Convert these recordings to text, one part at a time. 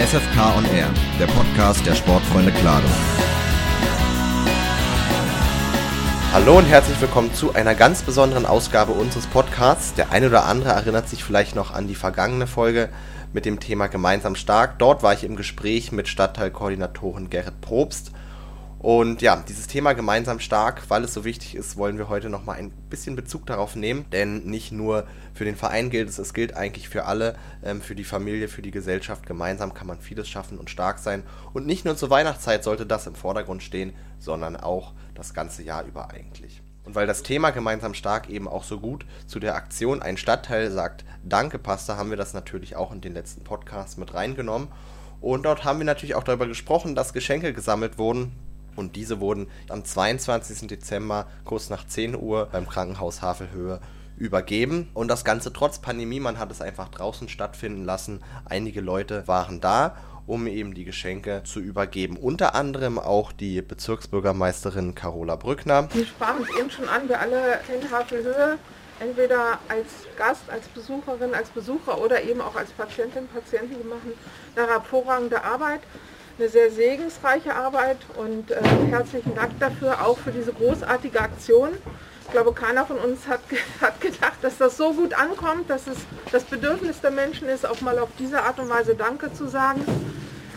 SFK on Air, der Podcast der Sportfreunde Klado. Hallo und herzlich willkommen zu einer ganz besonderen Ausgabe unseres Podcasts. Der eine oder andere erinnert sich vielleicht noch an die vergangene Folge mit dem Thema Gemeinsam stark. Dort war ich im Gespräch mit Stadtteilkoordinatorin Gerrit Probst und ja, dieses Thema gemeinsam stark, weil es so wichtig ist, wollen wir heute nochmal ein bisschen Bezug darauf nehmen. Denn nicht nur für den Verein gilt es, es gilt eigentlich für alle, ähm, für die Familie, für die Gesellschaft. Gemeinsam kann man vieles schaffen und stark sein. Und nicht nur zur Weihnachtszeit sollte das im Vordergrund stehen, sondern auch das ganze Jahr über eigentlich. Und weil das Thema gemeinsam stark eben auch so gut zu der Aktion Ein Stadtteil sagt Danke Pasta, haben wir das natürlich auch in den letzten Podcasts mit reingenommen. Und dort haben wir natürlich auch darüber gesprochen, dass Geschenke gesammelt wurden und diese wurden am 22. Dezember kurz nach 10 Uhr beim Krankenhaus Havelhöhe übergeben. Und das Ganze trotz Pandemie, man hat es einfach draußen stattfinden lassen. Einige Leute waren da, um eben die Geschenke zu übergeben. Unter anderem auch die Bezirksbürgermeisterin Carola Brückner. Wir sprachen es eben schon an, wir alle kennen Havelhöhe. Entweder als Gast, als Besucherin, als Besucher oder eben auch als Patientin, Patienten, die machen eine hervorragende Arbeit eine sehr segensreiche Arbeit und äh, herzlichen Dank dafür, auch für diese großartige Aktion. Ich glaube, keiner von uns hat, hat gedacht, dass das so gut ankommt, dass es das Bedürfnis der Menschen ist, auch mal auf diese Art und Weise Danke zu sagen.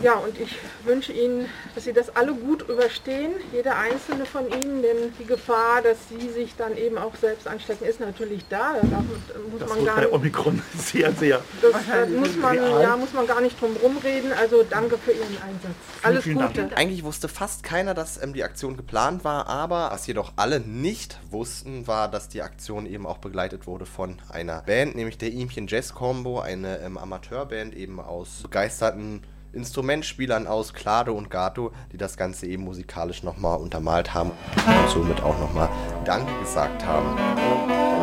Ja, und ich wünsche Ihnen, dass Sie das alle gut überstehen, jeder einzelne von Ihnen, denn die Gefahr, dass Sie sich dann eben auch selbst anstecken, ist natürlich da. Da muss das man gar bei Omikron sehr, sehr. Das, das muss, man, ja, muss man gar nicht drum rumreden. Also danke für Ihren Einsatz. Alles vielen, vielen Gute. Eigentlich wusste fast keiner, dass ähm, die Aktion geplant war, aber was jedoch alle nicht wussten, war, dass die Aktion eben auch begleitet wurde von einer Band, nämlich der Ihmchen Jazz Combo, eine ähm, Amateurband eben aus begeisterten Instrumentspielern aus Clado und Gato, die das Ganze eben musikalisch nochmal untermalt haben und somit auch nochmal Danke gesagt haben.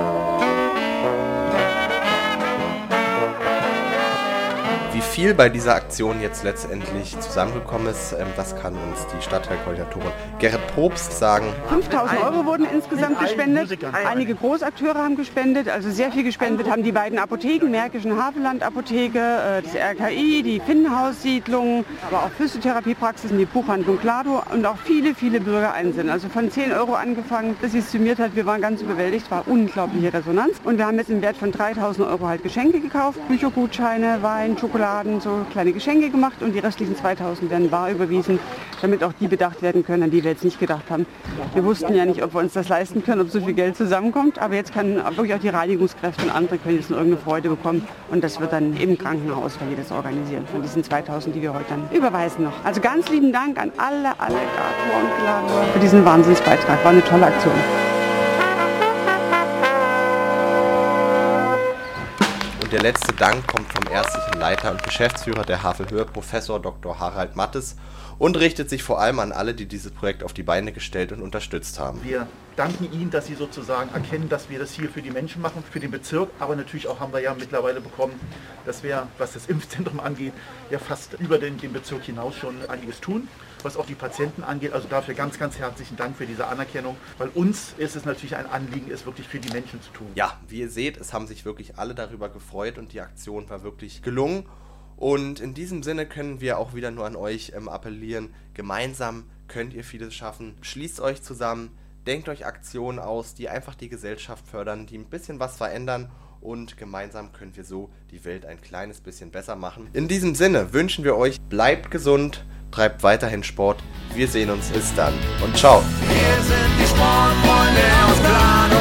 Viel bei dieser Aktion jetzt letztendlich zusammengekommen ist, ähm, das kann uns die Stadtteilkoordinatorin Gerrit Probst sagen. 5000 Euro wurden insgesamt gespendet. Einige Großakteure haben gespendet, also sehr viel gespendet haben die beiden Apotheken, Märkischen Havelland Apotheke, äh, das RKI, die Finnenhaussiedlung, aber auch Physiotherapiepraxisen, die Buchhandlung Klado und auch viele, viele Bürger einzeln. Also von 10 Euro angefangen, bis sie es summiert hat. Wir waren ganz überwältigt, war unglaubliche Resonanz. Und wir haben jetzt im Wert von 3000 Euro halt Geschenke gekauft, Büchergutscheine, Wein, Schokolade, Milliarden so kleine Geschenke gemacht und die restlichen 2000 werden bar überwiesen, damit auch die bedacht werden können, an die wir jetzt nicht gedacht haben. Wir wussten ja nicht, ob wir uns das leisten können, ob so viel Geld zusammenkommt, aber jetzt können wirklich auch die Reinigungskräfte und andere können jetzt nur irgendeine Freude bekommen und das wird dann im Krankenhaus, weil wir das organisieren, von diesen 2000, die wir heute dann überweisen noch. Also ganz lieben Dank an alle, alle Gator und Glador für diesen Wahnsinnsbeitrag. War eine tolle Aktion. Der letzte Dank kommt vom ärztlichen Leiter und Geschäftsführer der Havelhöhe, Professor Dr. Harald Mattes, und richtet sich vor allem an alle, die dieses Projekt auf die Beine gestellt und unterstützt haben. Wir danken Ihnen, dass Sie sozusagen erkennen, dass wir das hier für die Menschen machen, für den Bezirk, aber natürlich auch haben wir ja mittlerweile bekommen, dass wir, was das Impfzentrum angeht, ja fast über den, den Bezirk hinaus schon einiges tun was auch die Patienten angeht. Also dafür ganz, ganz herzlichen Dank für diese Anerkennung, weil uns ist es natürlich ein Anliegen, es wirklich für die Menschen zu tun. Ja, wie ihr seht, es haben sich wirklich alle darüber gefreut und die Aktion war wirklich gelungen. Und in diesem Sinne können wir auch wieder nur an euch ähm, appellieren. Gemeinsam könnt ihr vieles schaffen. Schließt euch zusammen, denkt euch Aktionen aus, die einfach die Gesellschaft fördern, die ein bisschen was verändern und gemeinsam können wir so die Welt ein kleines bisschen besser machen. In diesem Sinne wünschen wir euch, bleibt gesund, treibt weiterhin Sport. Wir sehen uns bis dann und ciao. Wir sind die Sportfreunde aus Planung.